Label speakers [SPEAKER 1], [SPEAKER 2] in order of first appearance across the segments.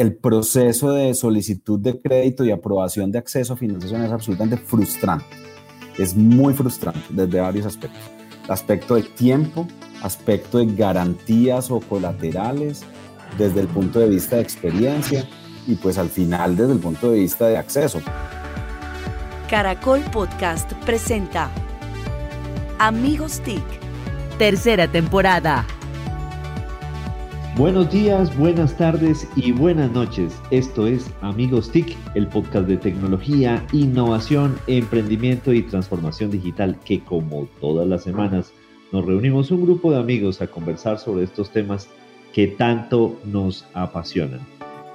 [SPEAKER 1] El proceso de solicitud de crédito y aprobación de acceso a financiación es absolutamente frustrante. Es muy frustrante desde varios aspectos. Aspecto de tiempo, aspecto de garantías o colaterales, desde el punto de vista de experiencia y pues al final desde el punto de vista de acceso.
[SPEAKER 2] Caracol Podcast presenta Amigos TIC, tercera temporada.
[SPEAKER 3] Buenos días, buenas tardes y buenas noches. Esto es Amigos TIC, el podcast de tecnología, innovación, emprendimiento y transformación digital que como todas las semanas nos reunimos un grupo de amigos a conversar sobre estos temas que tanto nos apasionan.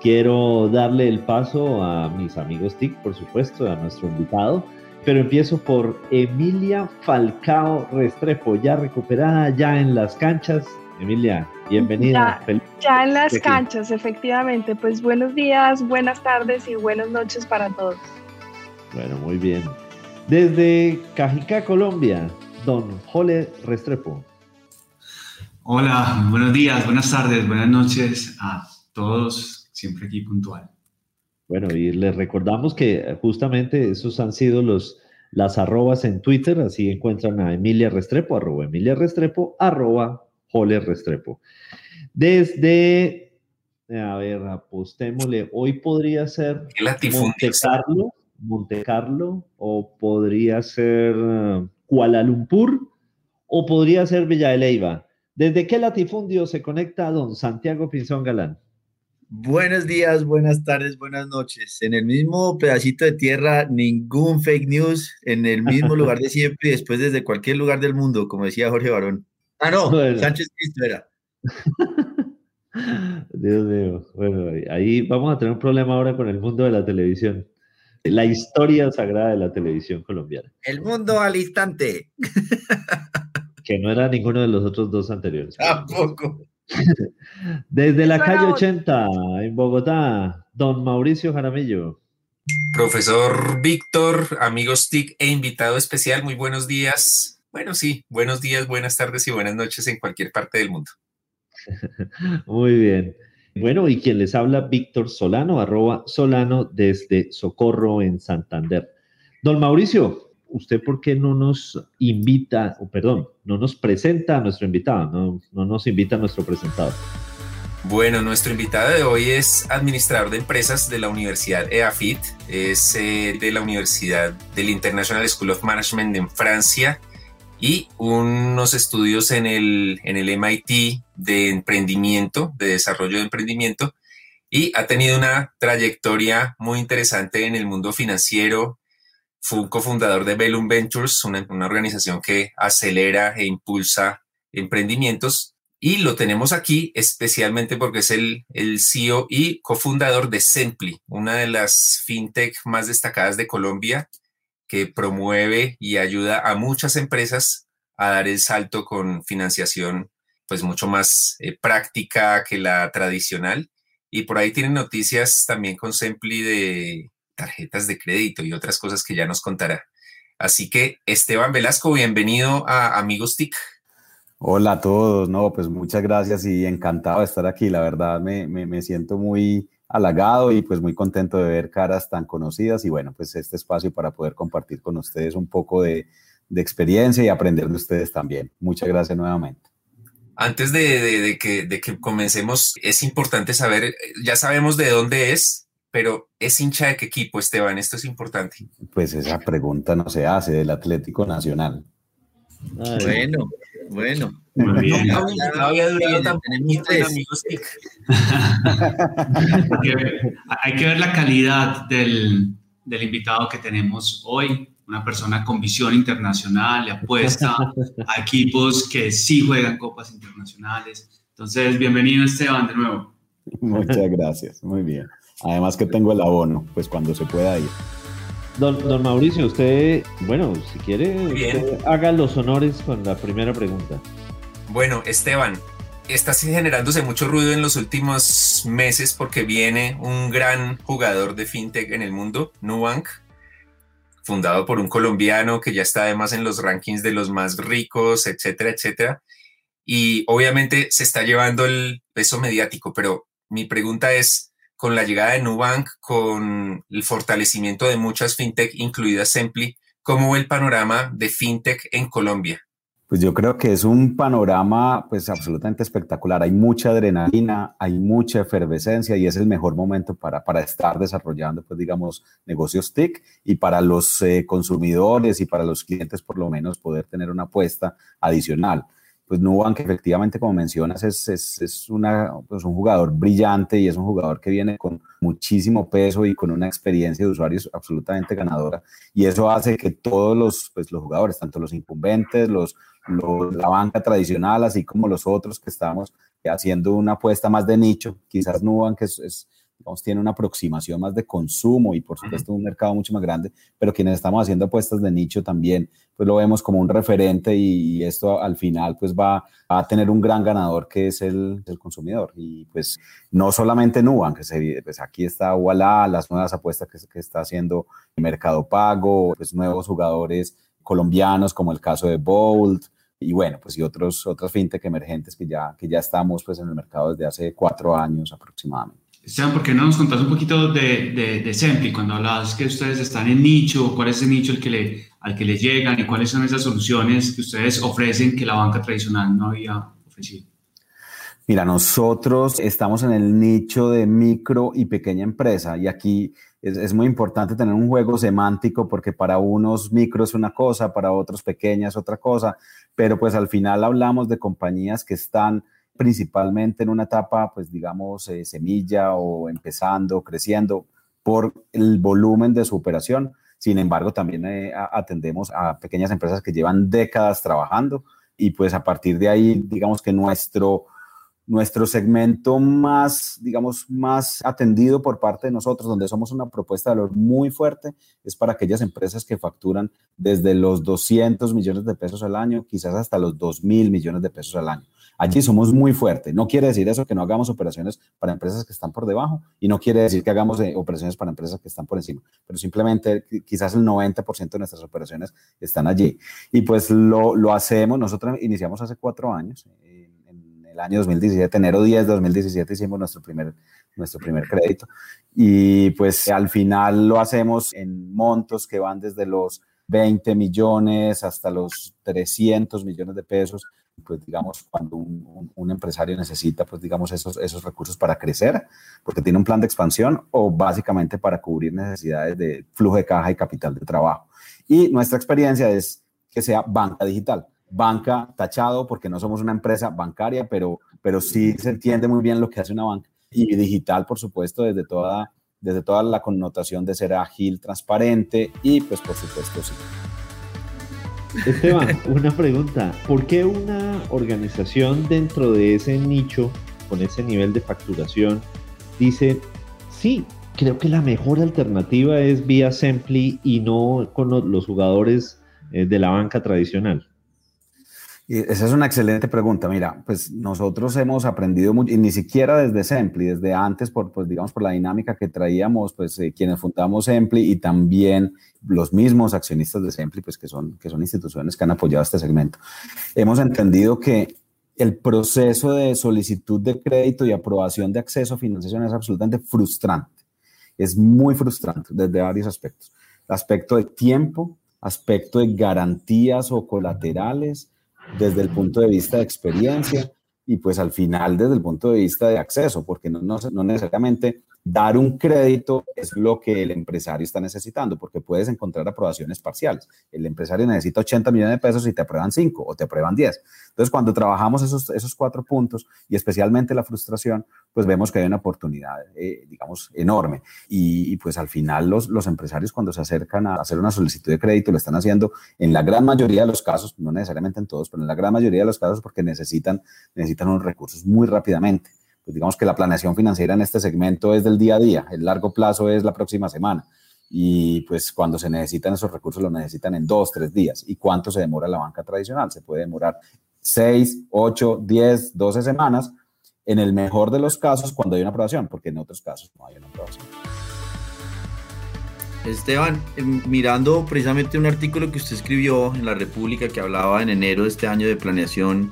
[SPEAKER 3] Quiero darle el paso a mis amigos TIC, por supuesto, a nuestro invitado, pero empiezo por Emilia Falcao Restrepo, ya recuperada, ya en las canchas. Emilia, bienvenida.
[SPEAKER 4] Ya, ya en las canchas, efectivamente. Pues buenos días, buenas tardes y buenas noches para todos.
[SPEAKER 3] Bueno, muy bien. Desde Cajicá, Colombia, don Jole Restrepo.
[SPEAKER 5] Hola, buenos días, buenas tardes, buenas noches a todos, siempre aquí puntual.
[SPEAKER 3] Bueno, y les recordamos que justamente esos han sido los, las arrobas en Twitter, así encuentran a Emilia Restrepo, arroba Emilia Restrepo, arroba Jole Restrepo. Desde, a ver, apostémosle, hoy podría ser Monte Carlo, Monte Carlo, o podría ser uh, Kuala Lumpur, o podría ser Villa de Leyva. ¿Desde qué latifundio se conecta don Santiago Pinzón Galán?
[SPEAKER 6] Buenos días, buenas tardes, buenas noches. En el mismo pedacito de tierra, ningún fake news, en el mismo lugar de siempre y después desde cualquier lugar del mundo, como decía Jorge Barón. Ah, no, bueno. Sánchez Cristo era.
[SPEAKER 3] Dios mío. Bueno, ahí vamos a tener un problema ahora con el mundo de la televisión. La historia sagrada de la televisión colombiana.
[SPEAKER 6] El mundo al instante.
[SPEAKER 3] Que no era ninguno de los otros dos anteriores.
[SPEAKER 6] Tampoco.
[SPEAKER 3] Desde la calle 80, en Bogotá, don Mauricio Jaramillo.
[SPEAKER 7] Profesor Víctor, amigos TIC e invitado especial, muy buenos días. Bueno, sí, buenos días, buenas tardes y buenas noches en cualquier parte del mundo.
[SPEAKER 3] Muy bien. Bueno, y quien les habla, Víctor Solano, arroba Solano desde Socorro en Santander. Don Mauricio, ¿usted por qué no nos invita, o perdón, no nos presenta a nuestro invitado, no, no nos invita a nuestro presentador?
[SPEAKER 7] Bueno, nuestro invitado de hoy es administrador de empresas de la Universidad EAFIT, es eh, de la Universidad del International School of Management en Francia y unos estudios en el, en el MIT de emprendimiento, de desarrollo de emprendimiento, y ha tenido una trayectoria muy interesante en el mundo financiero. Fue un cofundador de Bellum Ventures, una, una organización que acelera e impulsa emprendimientos. Y lo tenemos aquí especialmente porque es el, el CEO y cofundador de Sempli, una de las fintech más destacadas de Colombia, que promueve y ayuda a muchas empresas a dar el salto con financiación pues mucho más eh, práctica que la tradicional. Y por ahí tienen noticias también con Sempli de tarjetas de crédito y otras cosas que ya nos contará. Así que Esteban Velasco, bienvenido a Amigos TIC.
[SPEAKER 1] Hola a todos, no, pues muchas gracias y encantado de estar aquí. La verdad me, me, me siento muy halagado y pues muy contento de ver caras tan conocidas y bueno, pues este espacio para poder compartir con ustedes un poco de, de experiencia y aprender de ustedes también. Muchas gracias nuevamente.
[SPEAKER 7] Antes de, de, de, que, de que comencemos, es importante saber, ya sabemos de dónde es, pero ¿es hincha de qué equipo, Esteban? Esto es importante.
[SPEAKER 1] Pues esa pregunta no se hace del Atlético Nacional.
[SPEAKER 6] Ay, bueno, bueno.
[SPEAKER 7] Muy bien. No, no había durado tan
[SPEAKER 5] hay que ver la calidad del, del invitado que tenemos hoy una persona con visión internacional, le apuesta a equipos que sí juegan copas internacionales. Entonces, bienvenido Esteban de nuevo.
[SPEAKER 1] Muchas gracias, muy bien. Además que tengo el abono, pues cuando se pueda ir.
[SPEAKER 3] Don, Mauricio, usted, bueno, si quiere, haga los honores con la primera pregunta.
[SPEAKER 7] Bueno, Esteban, está generándose mucho ruido en los últimos meses porque viene un gran jugador de fintech en el mundo, Nubank, fundado por un colombiano que ya está además en los rankings de los más ricos, etcétera, etcétera. Y obviamente se está llevando el peso mediático, pero mi pregunta es, con la llegada de Nubank, con el fortalecimiento de muchas fintech, incluidas Sempli, ¿cómo ve el panorama de fintech en Colombia?
[SPEAKER 1] Pues yo creo que es un panorama pues absolutamente espectacular. Hay mucha adrenalina, hay mucha efervescencia y es el mejor momento para, para estar desarrollando pues digamos negocios TIC y para los eh, consumidores y para los clientes por lo menos poder tener una apuesta adicional pues Nubank efectivamente, como mencionas, es, es, es una, pues un jugador brillante y es un jugador que viene con muchísimo peso y con una experiencia de usuarios absolutamente ganadora. Y eso hace que todos los, pues, los jugadores, tanto los incumbentes, los, la banca tradicional, así como los otros que estamos haciendo una apuesta más de nicho, quizás Nubank es, es tiene una aproximación más de consumo y por supuesto un mercado mucho más grande, pero quienes estamos haciendo apuestas de nicho también, pues lo vemos como un referente y, esto al final pues va a tener un gran ganador que es el, el consumidor. Y pues no solamente Nubank, pues aquí está Walla, las nuevas apuestas que, que está haciendo Mercado Pago, pues nuevos jugadores colombianos como el caso de Bolt, y bueno, pues y otros, otras fintech emergentes que ya, que ya estamos pues en el mercado desde hace cuatro años aproximadamente.
[SPEAKER 5] Esteban, ¿por qué no nos contás un poquito de, de, Sempli? Cuando hablabas que ustedes están en nicho, ¿cuál es el nicho al que, le, llegan y cuáles son esas soluciones que ustedes ofrecen que la banca tradicional no había ofrecido?
[SPEAKER 1] Mira, nosotros estamos en el nicho de micro y pequeña empresa y aquí es, es, muy importante tener un juego semántico porque para unos micro es una cosa, para otros pequeña es otra cosa, pero pues al final hablamos de compañías que están principalmente en una etapa, pues digamos, eh, semilla o empezando, creciendo por el volumen de su operación. Sin embargo, también eh, atendemos a pequeñas empresas que llevan décadas trabajando y pues a partir de ahí, digamos que nuestro, nuestro segmento más, digamos, más atendido por parte de nosotros, donde somos una propuesta de valor muy fuerte, es para aquellas empresas que facturan desde los 200 millones de pesos al año, quizás hasta los 2 mil millones de pesos al año. Allí somos muy fuertes. No quiere decir eso que no hagamos operaciones para empresas que están por debajo y no quiere decir que hagamos eh, operaciones para empresas que están por encima, pero simplemente quizás el 90% de nuestras operaciones están allí. Y pues lo, lo hacemos, nosotros iniciamos hace cuatro años, en el año 2017, enero 10 de 2017 hicimos nuestro primer, nuestro primer crédito y pues al final lo hacemos en montos que van desde los 20 millones hasta los 300 millones de pesos pues digamos, cuando un, un, empresario necesita, pues digamos, esos, esos recursos para crecer, porque tiene un plan de expansión o básicamente para cubrir necesidades de flujo de caja y capital de trabajo. Y nuestra experiencia es que sea banca digital. Banca tachado porque no somos una empresa bancaria, pero, pero sí se entiende muy bien lo que hace una banca. Y digital, por supuesto, desde toda, desde toda la connotación de ser ágil, transparente y pues por supuesto sí.
[SPEAKER 3] Esteban, una pregunta. ¿Por qué una organización dentro de ese nicho, con ese nivel de facturación, dice, sí, creo que la mejor alternativa es vía Sempli y no con los jugadores eh, de la banca tradicional?
[SPEAKER 1] Esa es una excelente pregunta. Mira, pues nosotros hemos aprendido mucho, y ni siquiera desde Sempli, desde antes, por, pues digamos, por la dinámica que traíamos, pues eh, quienes fundamos Sempli y también los mismos accionistas de Sempli, pues que son, que son instituciones que han apoyado este segmento. Hemos entendido que el proceso de solicitud de crédito y aprobación de acceso a financiación es absolutamente frustrante. Es muy frustrante desde varios aspectos. Aspecto de tiempo, aspecto de garantías o colaterales, desde el punto de vista de experiencia y pues al final desde el punto de vista de acceso, porque no, no, no necesariamente dar un crédito es lo que el empresario está necesitando, porque puedes encontrar aprobaciones parciales. El empresario necesita 80 millones de pesos y te aprueban 5 o te aprueban 10. Entonces, cuando trabajamos esos, esos cuatro puntos y especialmente la frustración, pues vemos que hay una oportunidad, eh, digamos, enorme. Y, pues al final los, los empresarios cuando se acercan a hacer una solicitud de crédito lo están haciendo en la gran mayoría de los casos, no necesariamente en todos, pero en la gran mayoría de los casos porque necesitan, necesitan unos recursos muy rápidamente pues digamos que la planeación financiera en este segmento es del día a día, el largo plazo es la próxima semana. Y pues cuando se necesitan esos recursos, lo necesitan en dos, tres días. ¿Y cuánto se demora la banca tradicional? Se puede demorar seis, ocho, diez, doce semanas, en el mejor de los casos cuando hay una aprobación, porque en otros casos no hay una aprobación.
[SPEAKER 6] Esteban, em, mirando precisamente un artículo que usted escribió en La República que hablaba en enero de este año de planeación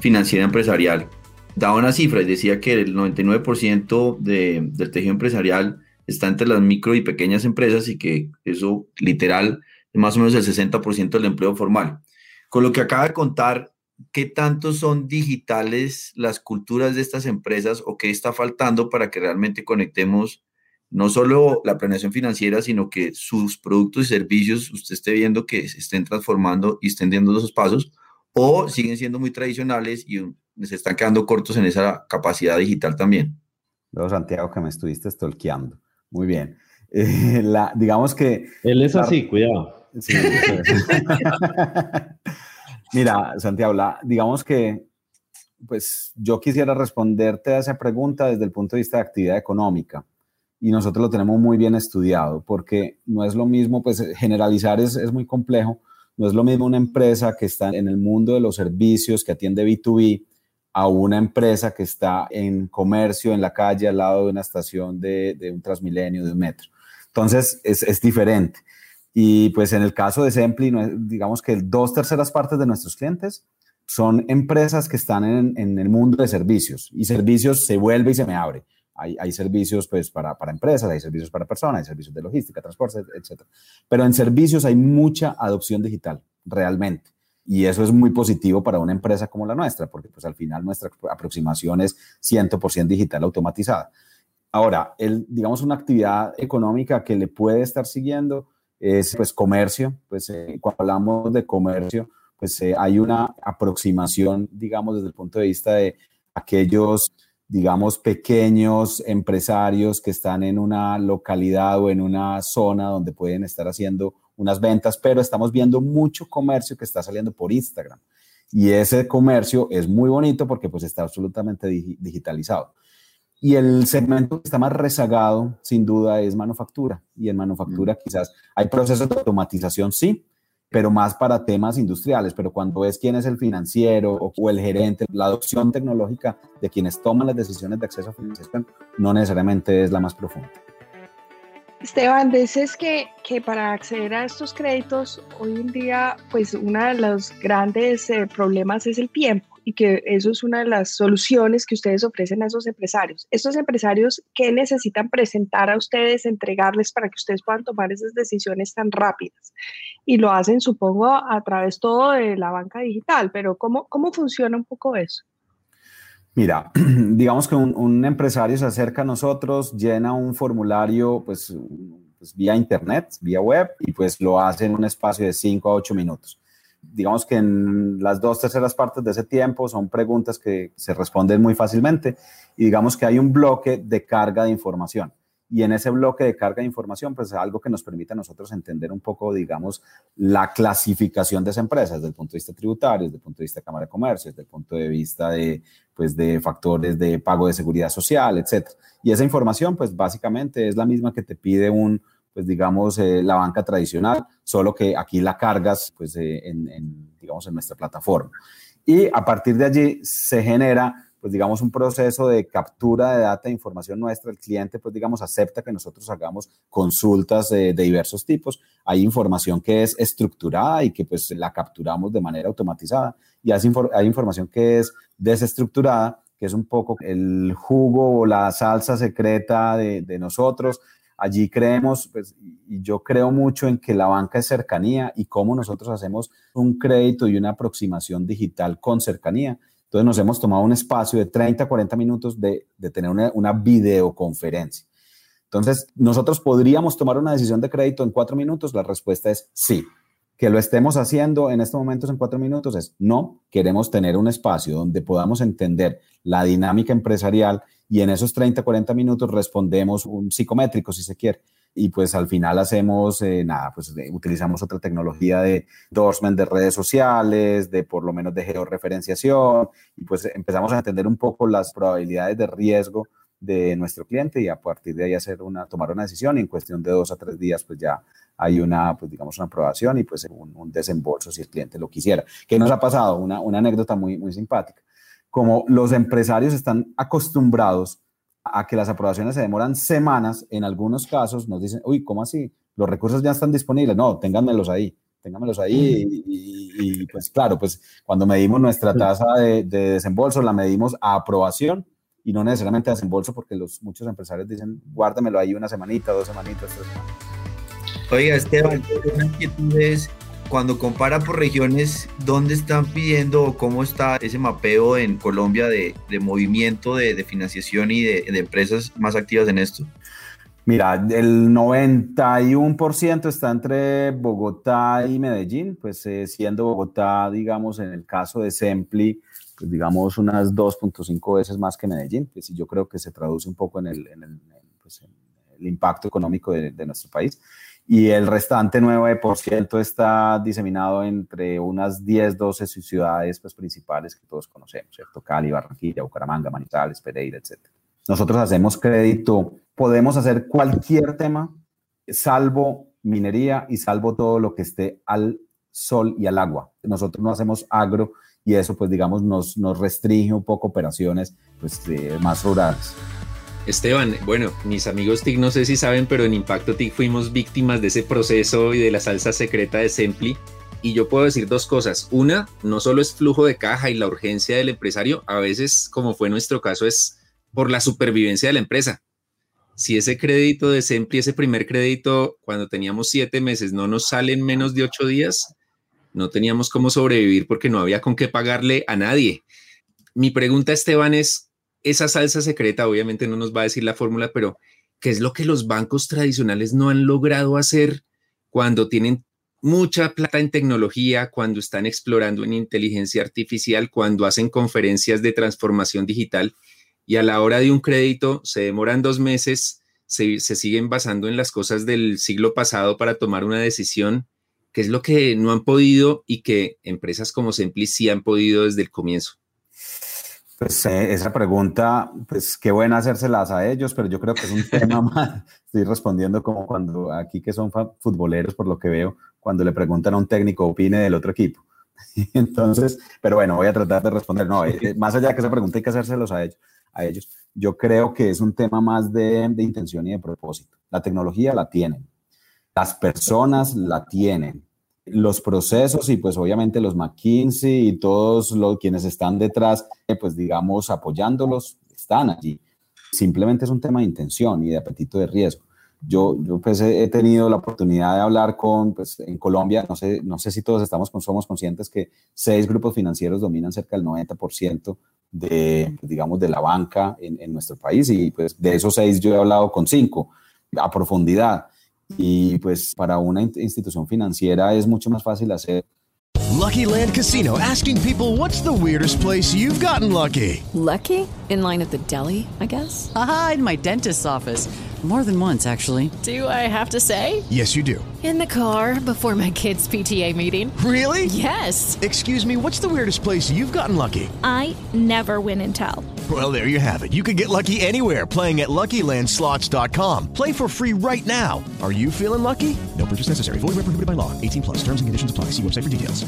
[SPEAKER 6] financiera empresarial, daba una cifra y decía que el 99% del tejido empresarial está entre las micro y pequeñas empresas y que eso literal es más o menos el 60% del empleo formal. Con lo que acaba de contar, ¿qué tanto son digitales las culturas de estas empresas o qué está faltando para que realmente conectemos no solo la planeación financiera, sino que sus productos y servicios usted esté viendo que se estén transformando y estén dando esos pasos o siguen siendo muy tradicionales y se están quedando cortos en esa capacidad digital también?
[SPEAKER 1] Luego, Santiago, que me estuviste estolqueando. Muy bien. Eh, la, digamos que...
[SPEAKER 3] Él es así, cuidado.
[SPEAKER 1] Mira, Santiago, digamos que pues yo quisiera responderte a esa pregunta desde el punto de vista de actividad económica y nosotros lo tenemos muy bien estudiado porque no es lo mismo, pues generalizar es, es muy complejo, no es lo mismo una empresa que está en el mundo de los servicios, que atiende B2B, a una empresa que está en comercio, en la calle, al lado de una estación de, de un Transmilenio, de un metro. Entonces, es, es, diferente. Y pues en el caso de Sempli, digamos que dos terceras partes de nuestros clientes son empresas que están en, en, el mundo de servicios y servicios se vuelve y se me abre. Hay, hay servicios pues para, para, empresas, hay servicios para personas, hay servicios de logística, transporte, etc. Pero en servicios hay mucha adopción digital, realmente. Y eso es muy positivo para una empresa como la nuestra, porque pues al final nuestra aproximación es 100% digital automatizada. Ahora, el, digamos una actividad económica que le puede estar siguiendo es pues comercio, pues eh, cuando hablamos de comercio, pues eh, hay una aproximación, digamos, desde el punto de vista de aquellos, digamos, pequeños empresarios que están en una localidad o en una zona donde pueden estar haciendo unas ventas, pero estamos viendo mucho comercio que está saliendo por Instagram. Y ese comercio es muy bonito porque pues está absolutamente digitalizado. Y el segmento que está más rezagado, sin duda, es manufactura. Y en manufactura quizás hay procesos de automatización, sí, pero más para temas industriales. Pero cuando es quién es el financiero o, el gerente, la adopción tecnológica de quienes toman las decisiones de acceso a financiación no necesariamente es la más profunda.
[SPEAKER 4] Esteban, dices que, que para acceder a estos créditos hoy en día, pues uno de los grandes eh, problemas es el tiempo y que eso es una de las soluciones que ustedes ofrecen a esos empresarios. Estos empresarios, ¿qué necesitan presentar a ustedes, entregarles para que ustedes puedan tomar esas decisiones tan rápidas? Y lo hacen, supongo, a través todo de la banca digital, pero ¿cómo, cómo funciona un poco eso?
[SPEAKER 1] Mira, digamos que un, empresario se acerca a nosotros, llena un formulario, pues, pues, vía internet, vía web, y pues lo hace en un espacio de 5 a 8 minutos. Digamos que en las dos terceras partes de ese tiempo son preguntas que se responden muy fácilmente y digamos que hay un bloque de carga de información y en ese bloque de carga de información, pues algo que nos permite a nosotros entender un poco, digamos, la clasificación de esa empresa desde el punto de vista tributario, desde el punto de vista de Cámara de Comercio, desde el punto de vista de, pues, de factores de pago de seguridad social, etc. Y esa información, pues básicamente es la misma que te pide un, pues digamos, eh, la banca tradicional, solo que aquí la cargas, pues, eh, en, en, digamos, en nuestra plataforma. Y a partir de allí se genera pues digamos, un proceso de captura de data e información nuestra, el cliente, pues digamos, acepta que nosotros hagamos consultas de, diversos tipos. Hay información que es estructurada y que pues la capturamos de manera automatizada y hay, hay información que es desestructurada, que es un poco el jugo o la salsa secreta de, de nosotros. Allí creemos, pues, y yo creo mucho en que la banca es cercanía y cómo nosotros hacemos un crédito y una aproximación digital con cercanía entonces nos hemos tomado un espacio de 30, 40 minutos de, tener una, una, videoconferencia. Entonces, ¿nosotros podríamos tomar una decisión de crédito en cuatro minutos? La respuesta es sí. Que lo estemos haciendo en estos momentos en cuatro minutos es no. Queremos tener un espacio donde podamos entender la dinámica empresarial y en esos 30, 40 minutos respondemos un psicométrico, si se quiere. Y pues al final hacemos, eh, nada, pues utilizamos otra tecnología de endorsement de redes sociales, de por lo menos de georreferenciación, y pues empezamos a entender un poco las probabilidades de riesgo de nuestro cliente y a partir de ahí hacer una, tomar una decisión en cuestión de dos a tres días pues ya hay una, pues digamos, una aprobación y pues un, desembolso si el cliente lo quisiera. ¿Qué nos ha pasado? Una, una anécdota muy, muy simpática. Como los empresarios están acostumbrados a que las aprobaciones se demoran semanas, en algunos casos nos dicen, uy, ¿cómo así? Los recursos ya están disponibles. No, ténganmelos ahí, ténganmelos ahí. Y, pues claro, pues cuando medimos nuestra tasa de, desembolso, la medimos a aprobación y no necesariamente a desembolso, porque los, muchos empresarios dicen, guárdamelo ahí una semanita, dos semanitas, tres semanas.
[SPEAKER 6] Oiga, Esteban, una inquietud es cuando compara por regiones, ¿dónde están pidiendo o cómo está ese mapeo en Colombia de, movimiento de, financiación y de, empresas más activas en esto?
[SPEAKER 1] Mira, el 91% está entre Bogotá y Medellín, pues eh, siendo Bogotá, digamos, en el caso de Sempli, pues digamos unas 2.5 veces más que Medellín, pues yo creo que se traduce un poco en el, pues, impacto económico de, de nuestro país y el restante 9% está diseminado entre unas 10, 12 ciudades pues, principales que todos conocemos, ¿cierto? Cali, Barranquilla, Bucaramanga, Manizales, Pereira, etc. Nosotros hacemos crédito, podemos hacer cualquier tema, salvo minería y salvo todo lo que esté al sol y al agua. Nosotros no hacemos agro y eso, pues digamos, nos, nos restringe un poco operaciones pues, más rurales.
[SPEAKER 7] Esteban, bueno, mis amigos TIC no sé si saben, pero en Impacto TIC fuimos víctimas de ese proceso y de la salsa secreta de Sempli. Y yo puedo decir dos cosas. Una, no solo es flujo de caja y la urgencia del empresario, a veces, como fue nuestro caso, es por la supervivencia de la empresa. Si ese crédito de Sempli, ese primer crédito, cuando teníamos siete meses, no nos sale en menos de ocho días, no teníamos cómo sobrevivir porque no había con qué pagarle a nadie. Mi pregunta, Esteban, es, esa salsa secreta, obviamente no nos va a decir la fórmula, pero ¿qué es lo que los bancos tradicionales no han logrado hacer cuando tienen mucha plata en tecnología, cuando están explorando en inteligencia artificial, cuando hacen conferencias de transformación digital y a la hora de un crédito se demoran dos meses, se, siguen basando en las cosas del siglo pasado para tomar una decisión, ¿Qué es lo que no han podido y que empresas como Sempli sí han podido desde el comienzo.
[SPEAKER 1] Pues eh, esa pregunta, pues qué buena hacérselas a ellos, pero yo creo que es un tema más, estoy respondiendo como cuando aquí que son futboleros, por lo que veo, cuando le preguntan a un técnico opine del otro equipo. Entonces, pero bueno, voy a tratar de responder. No, eh, eh, más allá de que esa pregunta hay que hacérselos a ellos, a ellos. Yo creo que es un tema más de, de intención y de propósito. La tecnología la tienen, las personas la tienen, los procesos y pues obviamente los McKinsey y todos los quienes están detrás, eh, pues digamos apoyándolos, están allí. Simplemente es un tema de intención y de apetito de riesgo. Yo, yo pues he tenido la oportunidad de hablar con, pues en Colombia, no sé, no sé si todos estamos, somos conscientes que seis grupos financieros dominan cerca del 90% de, digamos, de la banca en, en nuestro país y pues de esos seis yo he hablado con cinco a profundidad y pues para una institución financiera es mucho más fácil hacer.
[SPEAKER 8] Lucky Land Casino asking people what's the weirdest place you've gotten lucky?
[SPEAKER 9] Lucky? In line at the deli, I guess.
[SPEAKER 10] Aha, in my dentist's office. More than once, actually.
[SPEAKER 9] Do I have to say?
[SPEAKER 8] Yes, you do.
[SPEAKER 9] In the car before my kids' PTA meeting.
[SPEAKER 8] Really?
[SPEAKER 9] Yes.
[SPEAKER 8] Excuse me, what's the weirdest place you've gotten lucky?
[SPEAKER 11] I never win and tell.
[SPEAKER 8] Well, there you have it. You can get lucky anywhere playing at LuckyLandSlots.com. Play for free right now. Are you feeling lucky? No purchase necessary. Void where prohibited by law. 18 plus. Terms and conditions apply. See website for details.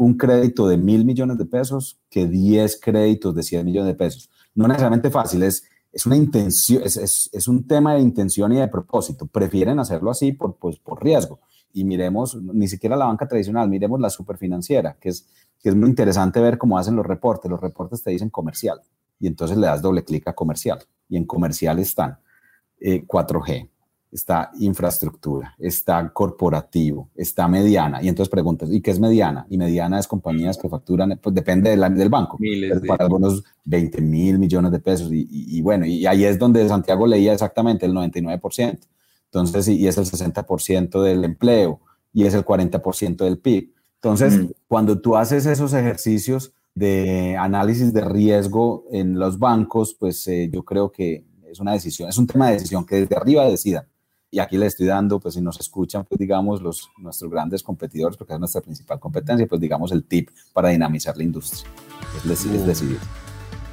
[SPEAKER 1] Un crédito de mil millones de pesos que 10 créditos de 100 millones de pesos. No necesariamente fácil, es es una es, es, un tema de intención y de propósito. Prefieren hacerlo así por, pues, por riesgo. Y miremos, ni siquiera la banca tradicional, miremos la superfinanciera, que es, que es muy interesante ver cómo hacen los reportes. Los reportes te dicen comercial y entonces le das doble clic a comercial. Y en comercial están eh, 4G, está infraestructura, está corporativo, está mediana. Y entonces preguntas, ¿y qué es mediana? Y mediana es compañías que facturan, pues depende del banco, para algunos 20 mil millones de pesos. Y, bueno, y ahí es donde Santiago leía exactamente el 99%. Entonces, y es el 60% del empleo y es el 40% del PIB. Entonces, mm. cuando tú haces esos ejercicios de análisis de riesgo en los bancos, pues eh, yo creo que es una decisión, es un tema de decisión que desde arriba decidan Y aquí le estoy dando, pues si nos escuchan, pues digamos, los, nuestros grandes competidores, porque es nuestra principal competencia, pues digamos el tip para dinamizar la industria. Es, decir, es decidir.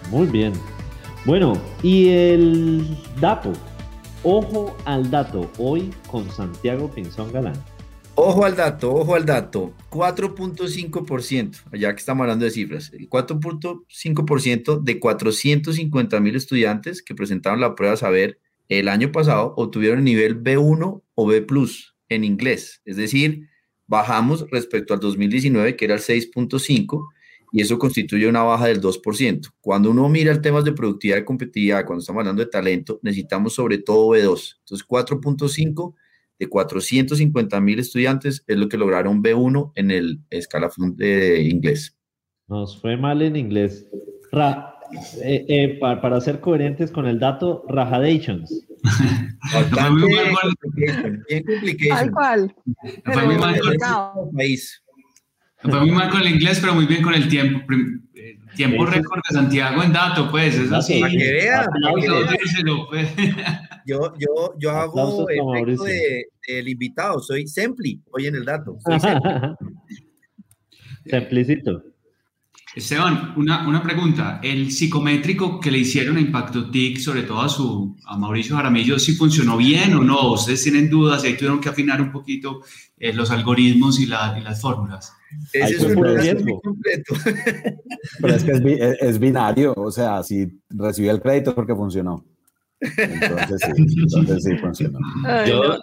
[SPEAKER 3] Muy bien. Bueno, y el dato. Ojo al dato. Hoy con Santiago Pinzón Galán.
[SPEAKER 6] Ojo al dato, ojo al dato. 4.5%, ya que estamos hablando de cifras, el 4.5% de 450 mil estudiantes que presentaron la prueba saber el año pasado obtuvieron el nivel B1 o B en inglés. Es decir, bajamos respecto al 2019, que era el 6.5, y eso constituye una baja del 2%. Cuando uno mira el temas de productividad y competitividad, cuando estamos hablando de talento, necesitamos sobre todo B2. Entonces, 4.5 de 450 mil estudiantes es lo que lograron B1 en el escalafón de inglés.
[SPEAKER 3] Nos fue mal en inglés. Eh, eh, para, ser coherentes con el dato, Rajadations.
[SPEAKER 4] bien complication. cual.
[SPEAKER 5] Fue muy mal con el Fue muy mal con el inglés, pero muy bien con el tiempo. Eh, tiempo récord de Santiago en dato, pues. Para que vea.
[SPEAKER 6] Pues. Yo, yo, yo hago efecto de, del invitado. Soy Sempli hoy en el dato.
[SPEAKER 3] Semplicito.
[SPEAKER 5] Esteban, una, una, pregunta. ¿El psicométrico que le hicieron a Impacto TIC, sobre todo a, su, a Mauricio Jaramillo, sí funcionó bien o no? ¿Ustedes tienen dudas y ahí tuvieron que afinar un poquito eh, los algoritmos y, la, y, las fórmulas?
[SPEAKER 1] Ese es un muy completo. Pero es que es, es, binario, o sea, si recibí el crédito porque funcionó. Entonces sí, entonces sí funcionó.
[SPEAKER 7] Yo,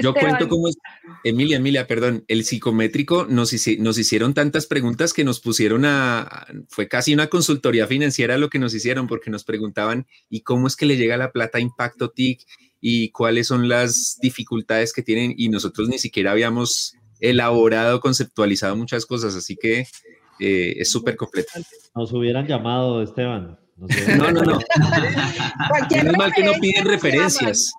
[SPEAKER 7] yo cuento cómo es. Emilia, Emilia, perdón. El psicométrico nos, nos hicieron tantas preguntas que nos pusieron a. Fue casi una consultoría financiera lo que nos hicieron, porque nos preguntaban: ¿y cómo es que le llega la plata a Impacto TIC? ¿Y cuáles son las dificultades que tienen? Y nosotros ni siquiera habíamos elaborado, conceptualizado muchas cosas, así que eh, es súper completo.
[SPEAKER 3] Nos hubieran llamado, Esteban.
[SPEAKER 7] No, no, no. Menos mal que no piden referencias.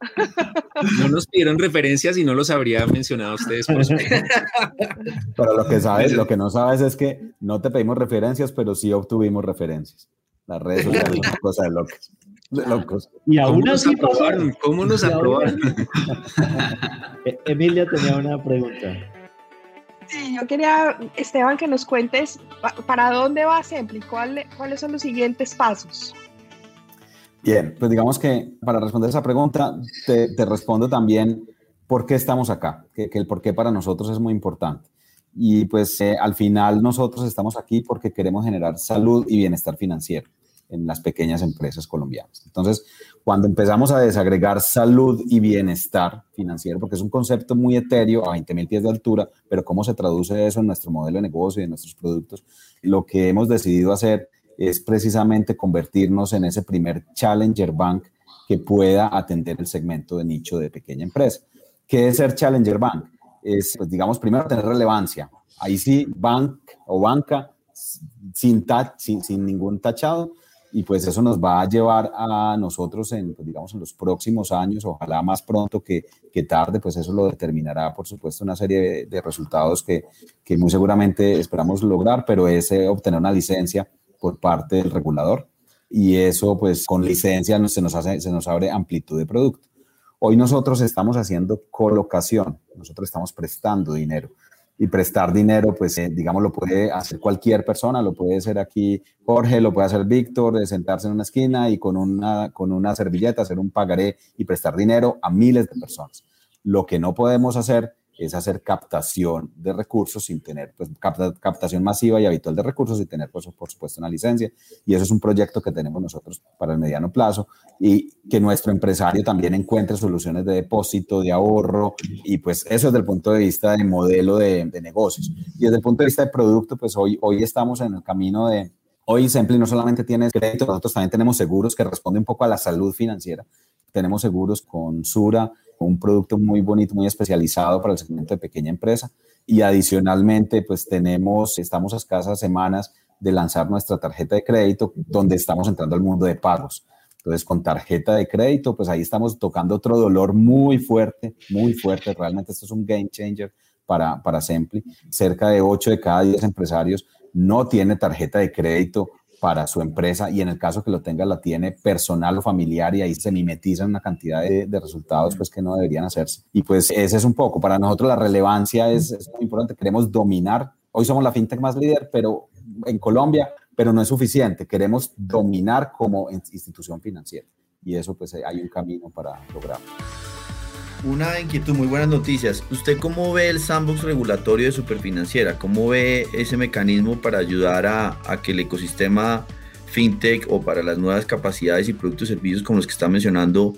[SPEAKER 7] No nos pidieron referencias y no los habría mencionado ustedes. Por
[SPEAKER 1] pero lo que sabes, lo que no sabes es que no te pedimos referencias, pero sí obtuvimos referencias. Las redes sociales son una cosa de locos. De locos.
[SPEAKER 7] Y aún ¿Cómo así nos aprobaron? ¿Cómo nos aprobaron?
[SPEAKER 3] E-, Emilia tenía una pregunta.
[SPEAKER 4] Sí, yo quería, Esteban, que nos cuentes para dónde va Sempli, ¿Cuál, cuáles son los siguientes pasos.
[SPEAKER 1] Bien, pues digamos que para responder esa pregunta, te, respondo también por qué estamos acá, que, el por qué para nosotros es muy importante. Y pues eh, al final nosotros estamos aquí porque queremos generar salud y bienestar financiero en las pequeñas empresas colombianas. Entonces, cuando empezamos a desagregar salud y bienestar financiero, porque es un concepto muy etéreo a 20 mil pies de altura, pero cómo se traduce eso en nuestro modelo de negocio y en nuestros productos, lo que hemos decidido hacer es precisamente convertirnos en ese primer challenger bank que pueda atender el segmento de nicho de pequeña empresa. ¿Qué es ser challenger bank? Es, pues, digamos, primero tener relevancia. Ahí sí, bank o banca sin, sin, sin ningún tachado, y pues eso nos va a llevar a nosotros en, pues, digamos, en los próximos años, ojalá más pronto que, que, tarde, pues eso lo determinará, por supuesto, una serie de, resultados que, que, muy seguramente esperamos lograr, pero es eh, obtener una licencia por parte del regulador y eso, pues con licencia se nos, hace, se nos abre amplitud de producto. Hoy nosotros estamos haciendo colocación, nosotros estamos prestando dinero y prestar dinero, pues eh, digamos, lo puede hacer cualquier persona, lo puede hacer aquí Jorge, lo puede hacer Víctor, de sentarse en una esquina y con una, con una servilleta hacer un pagaré y prestar dinero a miles de personas. Lo que no podemos hacer es hacer captación de recursos sin tener, pues, captación masiva y habitual de recursos y tener, pues, por supuesto, una licencia. Y eso es un proyecto que tenemos nosotros para el mediano plazo y que nuestro empresario también encuentre soluciones de depósito, de ahorro y pues eso desde el punto de vista de modelo de, negocios. Y desde el punto de vista de producto, pues hoy, hoy estamos en el camino de, Hoy Simply no solamente tiene crédito, nosotros también tenemos seguros que responden un poco a la salud financiera. Tenemos seguros con Sura, un producto muy bonito, muy especializado para el segmento de pequeña empresa. Y adicionalmente, pues tenemos, estamos a escasas semanas de lanzar nuestra tarjeta de crédito, donde estamos entrando al mundo de pagos. Entonces, con tarjeta de crédito, pues ahí estamos tocando otro dolor muy fuerte, muy fuerte. Realmente esto es un game changer para, para Sempli. Cerca de 8 de cada 10 empresarios no tiene tarjeta de crédito para su empresa y en el caso que lo tenga la tiene personal o familiar y ahí se mimetizan una cantidad de, resultados pues que no deberían hacerse. Y pues ese es un poco, para nosotros la relevancia es, es muy importante, queremos dominar, hoy somos la fintech más líder, pero en Colombia, pero no es suficiente, queremos dominar como institución financiera. Y eso pues hay un camino para lograrlo.
[SPEAKER 6] Una inquietud, muy buenas noticias. ¿Usted cómo ve el sandbox regulatorio de Superfinanciera? ¿Cómo ve ese mecanismo para ayudar a, que el ecosistema fintech o para las nuevas capacidades y productos y servicios como los que está mencionando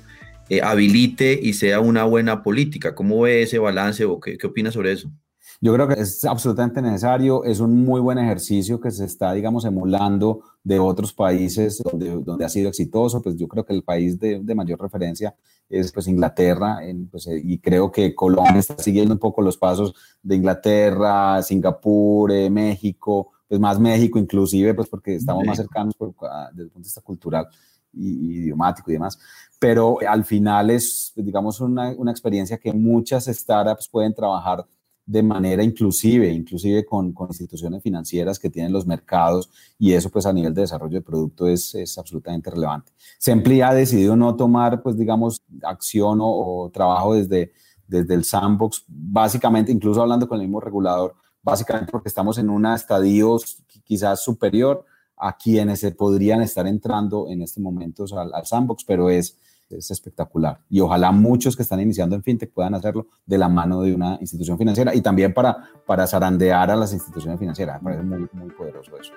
[SPEAKER 6] eh, habilite y sea una buena política? ¿Cómo ve ese balance o qué, qué opina sobre eso?
[SPEAKER 1] Yo creo que es absolutamente necesario, es un muy buen ejercicio que se está, digamos, emulando de otros países donde, donde ha sido exitoso, pues yo creo que el país de, de mayor referencia es pues Inglaterra, en, pues, eh, y creo que Colombia está siguiendo un poco los pasos de Inglaterra, Singapur, eh, México, pues más México inclusive, pues porque estamos más cercanos ah, desde el punto de vista cultural y, idiomático y demás, pero al final es, digamos, una, una experiencia que muchas startups pueden trabajar de manera inclusive, inclusive con, con, instituciones financieras que tienen los mercados y eso pues a nivel de desarrollo de producto es, es absolutamente relevante. Sempli ha decidido no tomar pues digamos acción o, trabajo desde, desde el sandbox, básicamente incluso hablando con el mismo regulador, básicamente porque estamos en un estadio quizás superior a quienes se podrían estar entrando en este momento al, al sandbox, pero es es espectacular. Y ojalá muchos que están iniciando en fintech puedan hacerlo de la mano de una institución financiera y también para, para zarandear a las instituciones financieras. Me parece muy, muy poderoso eso.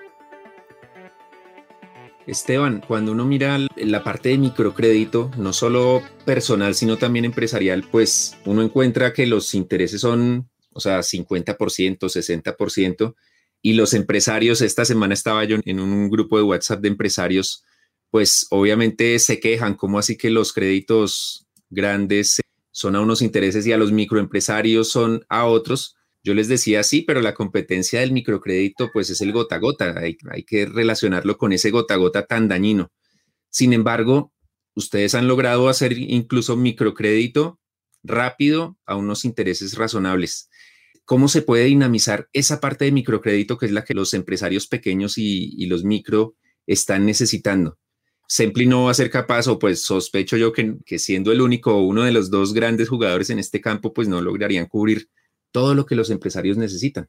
[SPEAKER 7] Esteban, cuando uno mira la parte de microcrédito, no solo personal, sino también empresarial, pues uno encuentra que los intereses son, o sea, 50%, 60%, y los empresarios, esta semana estaba yo en un grupo de WhatsApp de empresarios pues obviamente se quejan, como así que los créditos grandes son a unos intereses y a los microempresarios son a otros. Yo les decía sí, pero la competencia del microcrédito pues es el gota a gota, hay, que relacionarlo con ese gota a gota tan dañino. Sin embargo, ustedes han logrado hacer incluso microcrédito rápido a unos intereses razonables. ¿Cómo se puede dinamizar esa parte de microcrédito que es la que los empresarios pequeños y los micro están necesitando? Sempli no va a ser capaz, o pues sospecho yo que, que siendo el único o uno de los dos grandes jugadores en este campo, pues no lograrían cubrir todo lo que los empresarios necesitan.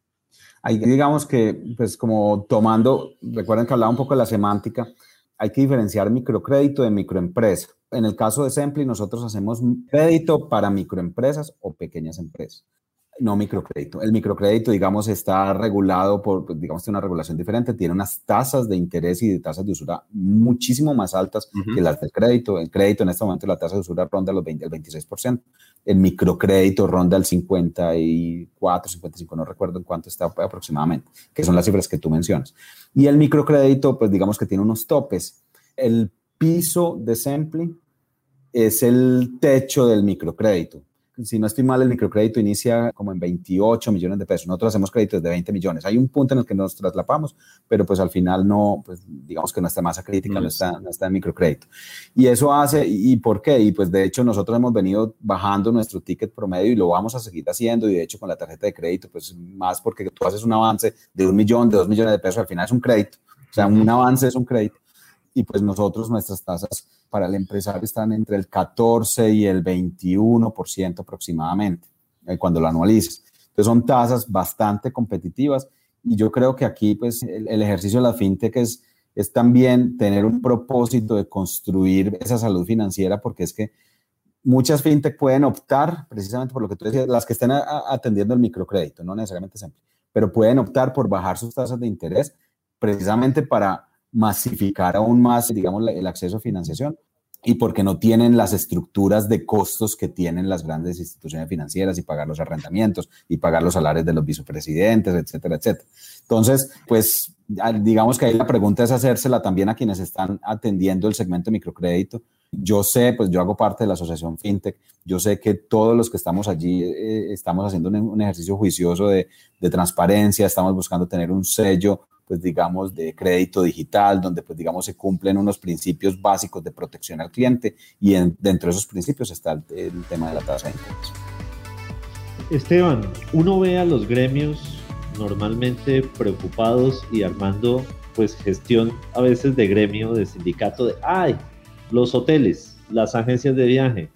[SPEAKER 1] Ahí digamos que, pues como tomando, recuerden que hablaba un poco de la semántica, hay que diferenciar microcrédito de microempresa. En el caso de Sempli, nosotros hacemos crédito para microempresas o pequeñas empresas no microcrédito. El microcrédito, digamos, está regulado por, pues, digamos, tiene una regulación diferente, tiene unas tasas de interés y de tasas de usura muchísimo más altas que las del crédito. El crédito en este momento la tasa de usura ronda los 20, el 26%. El microcrédito ronda el 54, 55, no recuerdo en cuánto está aproximadamente, que son las cifras que tú mencionas. Y el microcrédito, pues digamos que tiene unos topes. El piso de Sempli es el techo del microcrédito si no estoy mal, el microcrédito inicia como en 28 millones de pesos. Nosotros hacemos créditos de 20 millones. Hay un punto en el que nos traslapamos, pero pues al final no, pues digamos que nuestra masa crítica no, está, no está en microcrédito. Y eso hace, ¿y por qué? Y pues de hecho nosotros hemos venido bajando nuestro ticket promedio y lo vamos a seguir haciendo. Y de hecho con la tarjeta de crédito, pues más porque tú haces un avance de un millón, de dos millones de pesos, al final es un crédito. O sea, un avance es un crédito. Y pues nosotros, nuestras tasas para el empresario están entre el 14 y el 21% aproximadamente, eh, cuando lo anualizas. Entonces son tasas bastante competitivas y yo creo que aquí pues el, ejercicio de la fintech es, es también tener un propósito de construir esa salud financiera porque es que muchas fintech pueden optar, precisamente por lo que tú decías, las que estén atendiendo el microcrédito, no necesariamente siempre, pero pueden optar por bajar sus tasas de interés precisamente para masificar aún más, digamos, el acceso a financiación y porque no tienen las estructuras de costos que tienen las grandes instituciones financieras y pagar los arrendamientos y pagar los salarios de los vicepresidentes, etcétera, etcétera. Entonces, pues digamos que ahí la pregunta es hacérsela también a quienes están atendiendo el segmento de microcrédito. Yo sé, pues yo hago parte de la asociación FinTech, yo sé que todos los que estamos allí eh, estamos haciendo un, ejercicio juicioso de, de transparencia, estamos buscando tener un sello pues digamos, de crédito digital, donde pues digamos se cumplen unos principios básicos de protección al cliente y dentro de esos principios está el, tema de la tasa de interés.
[SPEAKER 3] Esteban, uno ve a los gremios normalmente preocupados y armando pues gestión a veces de gremio, de sindicato, de, ay, los hoteles, las agencias de viaje,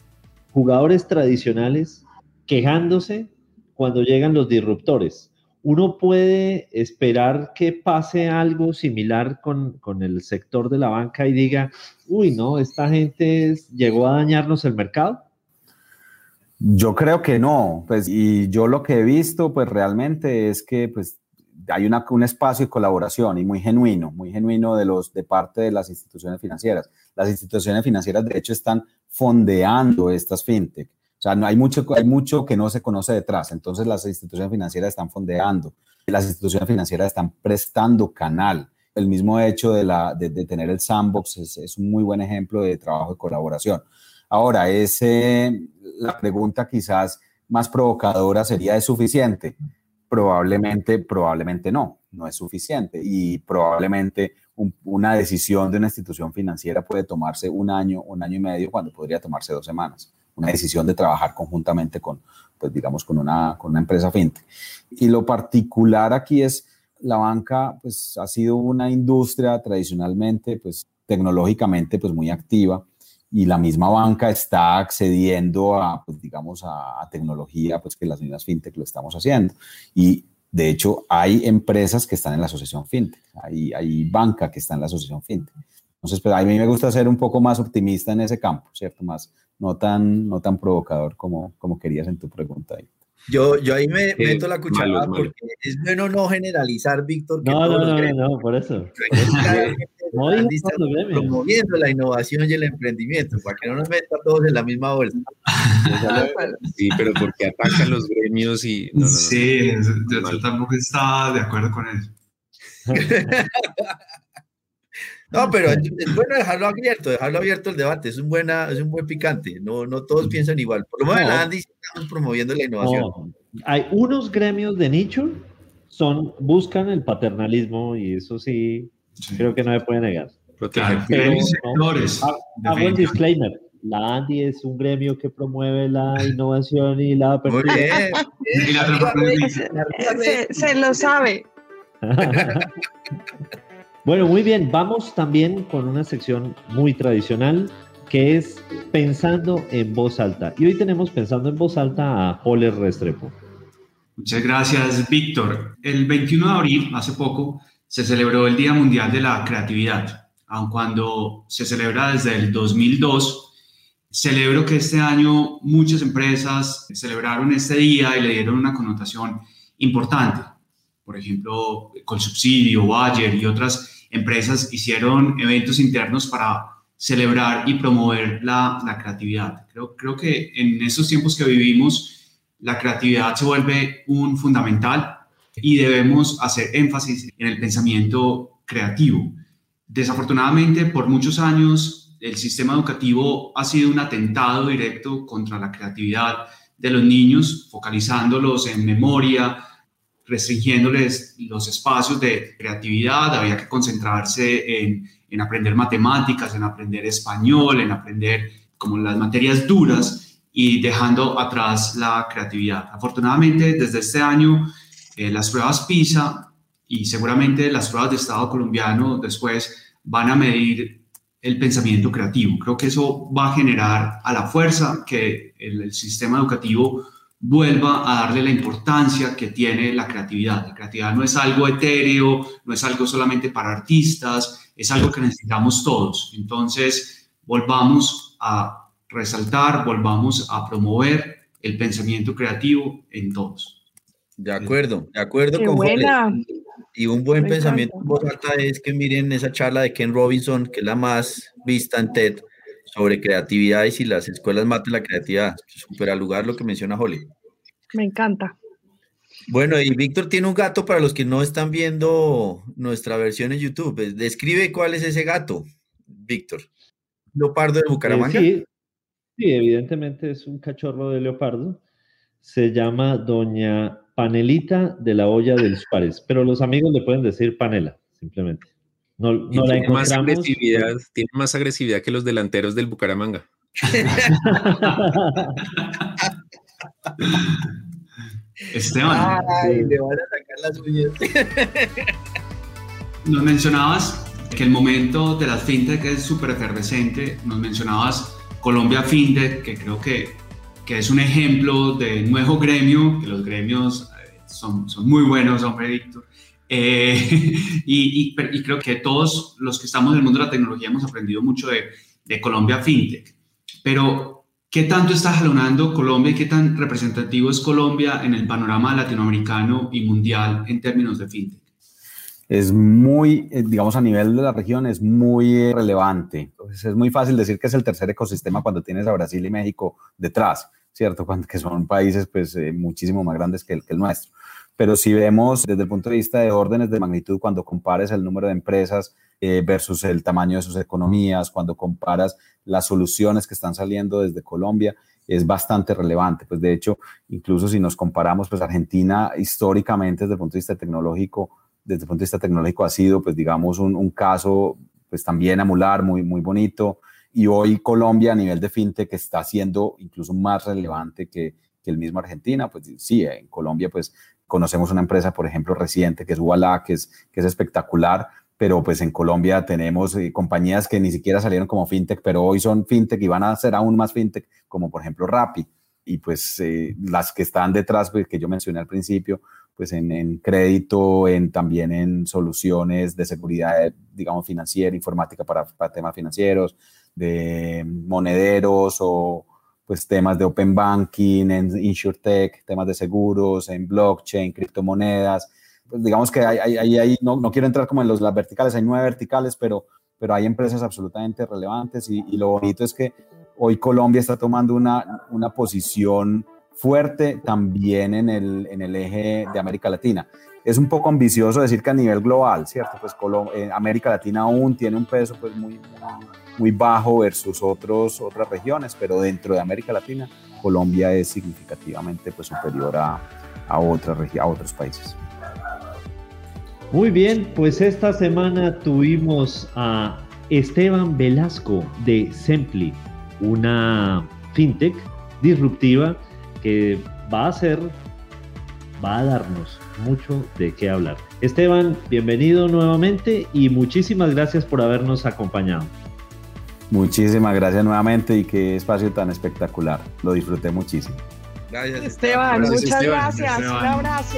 [SPEAKER 3] jugadores tradicionales quejándose cuando llegan los disruptores. ¿Uno puede esperar que pase algo similar con, con, el sector de la banca y diga, uy, no, esta gente llegó a dañarnos el mercado?
[SPEAKER 1] Yo creo que no, pues, y yo lo que he visto, pues realmente es que, pues, hay un espacio de colaboración y muy genuino, muy genuino de, los, de parte de las instituciones financieras. Las instituciones financieras, de hecho, están fondeando estas fintech. Sea, no, hay, mucho, hay mucho que no se conoce detrás. Entonces, las instituciones financieras están fondeando, las instituciones financieras están prestando canal. El mismo hecho de, la, de, tener el sandbox es, es, un muy buen ejemplo de trabajo de colaboración. Ahora, ese, la pregunta quizás más provocadora sería, ¿es suficiente? Probablemente, probablemente no, no es suficiente y probablemente una decisión de una institución financiera puede tomarse un año, un año y medio cuando podría tomarse dos semanas. Una decisión de trabajar conjuntamente con, pues digamos, con una, con una empresa fintech. Y lo particular aquí es la banca, pues ha sido una industria tradicionalmente, pues tecnológicamente, pues muy activa y la misma banca está accediendo a, pues, digamos, a, tecnología, pues que las mismas fintech lo estamos haciendo. Y de hecho, hay empresas que están en la asociación fintech, hay, hay banca que está en la asociación fintech. Entonces, pues a mí me gusta ser un poco más optimista en ese campo, ¿cierto? Más, no tan, no tan provocador como, como querías en tu pregunta ahí.
[SPEAKER 6] Yo, yo ahí me meto la cucharada porque es bueno no generalizar, Víctor.
[SPEAKER 3] No, no, no, no, por eso.
[SPEAKER 6] no, promoviendo la innovación y el emprendimiento, para que no nos metan todos en la misma bolsa.
[SPEAKER 7] sí, pero porque atacan los gremios y...
[SPEAKER 5] sí, yo, tampoco estaba de acuerdo con eso.
[SPEAKER 6] No, pero es, bueno dejarlo abierto, dejarlo abierto el debate, es un, buena, es un buen picante, no, no todos piensan igual. Por lo menos en Andy estamos promoviendo la innovación.
[SPEAKER 3] Hay unos gremios de nicho, son, buscan el paternalismo y eso sí, creo que no me puede negar.
[SPEAKER 5] Proteger sectores.
[SPEAKER 3] hago el disclaimer, la Andy es un gremio que promueve la innovación y la apertura.
[SPEAKER 4] se, se lo sabe.
[SPEAKER 3] Bueno, muy bien, vamos también con una sección muy tradicional que es Pensando en voz alta. Y hoy tenemos Pensando en voz alta a Holler Restrepo.
[SPEAKER 5] Muchas gracias, Víctor. El 21 de abril, hace poco, se celebró el Día Mundial de la Creatividad. Aun cuando se celebra desde el 2002, celebro que este año muchas empresas celebraron este día y le dieron una connotación importante. Por ejemplo, con subsidio, Bayer y otras empresas hicieron eventos internos para celebrar y promover la, creatividad. Creo, creo que en estos tiempos que vivimos, la creatividad se vuelve un fundamental y debemos hacer énfasis en el pensamiento creativo. Desafortunadamente, por muchos años, el sistema educativo ha sido un atentado directo contra la creatividad de los niños, focalizándolos en memoria, restringiéndoles los espacios de creatividad, había que concentrarse en, en, aprender matemáticas, en aprender español, en aprender como las materias duras y dejando atrás la creatividad. Afortunadamente, desde este año, eh, las pruebas PISA y seguramente las pruebas de Estado colombiano después van a medir el pensamiento creativo. Creo que eso va a generar a la fuerza que el, el sistema educativo vuelva a darle la importancia que tiene la creatividad. La creatividad no es algo etéreo, no es algo solamente para artistas, es algo que necesitamos todos. Entonces, volvamos a resaltar, volvamos a promover el pensamiento creativo en todos.
[SPEAKER 6] De acuerdo, de acuerdo con Y un buen pensamiento en voz alta es que miren esa charla de Ken Robinson, que es la más vista en TED, sobre creatividad y si las escuelas matan la creatividad. Super al lugar lo que menciona Holly.
[SPEAKER 4] Me encanta.
[SPEAKER 6] Bueno, y Víctor tiene un gato para los que no están viendo nuestra versión en YouTube. Describe cuál es ese gato, Víctor. ¿Leopardo de Bucaramanga?
[SPEAKER 3] Sí, sí, evidentemente es un cachorro de leopardo. Se llama Doña Panelita de la olla de los pares, pero los amigos le pueden decir Panela, simplemente. No, no la
[SPEAKER 7] tiene, más agresividad, tiene más agresividad que los delanteros del Bucaramanga.
[SPEAKER 5] Esteban.
[SPEAKER 6] Ay, le van a sacar las uñas.
[SPEAKER 5] nos mencionabas que el momento de las fintech es súper efervescente. Nos mencionabas Colombia FinTech, que creo que, que es un ejemplo de nuevo gremio, que los gremios eh, son, son muy buenos, hombre, Víctor. Eh, y, y, creo que todos los que estamos en el mundo de la tecnología hemos aprendido mucho de, de Colombia FinTech. Pero, ¿qué tanto está jalonando Colombia y qué tan representativo es Colombia en el panorama latinoamericano y mundial en términos de FinTech?
[SPEAKER 1] es muy, eh, digamos, a nivel de la región, es muy relevante. es muy fácil decir que es el tercer ecosistema cuando tienes a Brasil y México detrás, ¿cierto? Cuando, que son países, pues, eh, muchísimo más grandes que el, que el nuestro. Pero si vemos desde el punto de vista de órdenes de magnitud, cuando compares el número de empresas eh, versus el tamaño de sus economías, cuando comparas las soluciones que están saliendo desde Colombia, es bastante relevante. Pues de hecho, incluso si nos comparamos, pues Argentina históricamente desde el punto de vista tecnológico desde el punto de vista tecnológico ha sido, pues digamos, un, un caso, pues también emular, muy, muy bonito. Y hoy Colombia a nivel de fintech está siendo incluso más relevante que, que el mismo Argentina. Pues sí, en Colombia pues conocemos una empresa, por ejemplo, reciente, que es Ualá, que es, que es espectacular, pero pues en Colombia tenemos eh, compañías que ni siquiera salieron como fintech, pero hoy son fintech y van a ser aún más fintech, como por ejemplo Rappi. Y pues eh, las que están detrás, pues, que yo mencioné al principio, pues en, crédito, en, también en soluciones de seguridad, digamos, financiera, informática para, temas financieros, de monederos o pues temas de open banking, en insurtech, temas de seguros, en blockchain, criptomonedas. Pues digamos que hay, hay, no, no, quiero entrar como en los, las verticales, hay nueve verticales, pero, pero hay empresas absolutamente relevantes y, y lo bonito es que hoy Colombia está tomando una, una posición fuerte también en el, en el eje de América Latina. Es un poco ambicioso decir que a nivel global, ¿cierto? Pues eh, América Latina aún tiene un peso pues muy, muy bajo versus otros, otras regiones, pero dentro de América Latina Colombia es significativamente pues, superior a, a, otras, a otros países.
[SPEAKER 3] Muy bien, pues esta semana tuvimos a Esteban Velasco de Sempli, una fintech disruptiva que va a ser, va a darnos mucho de qué hablar. Esteban, bienvenido nuevamente y muchísimas gracias por habernos acompañado.
[SPEAKER 1] Muchísimas gracias nuevamente y qué espacio tan espectacular. Lo disfruté muchísimo.
[SPEAKER 4] Gracias. Esteban, muchas gracias. Un abrazo.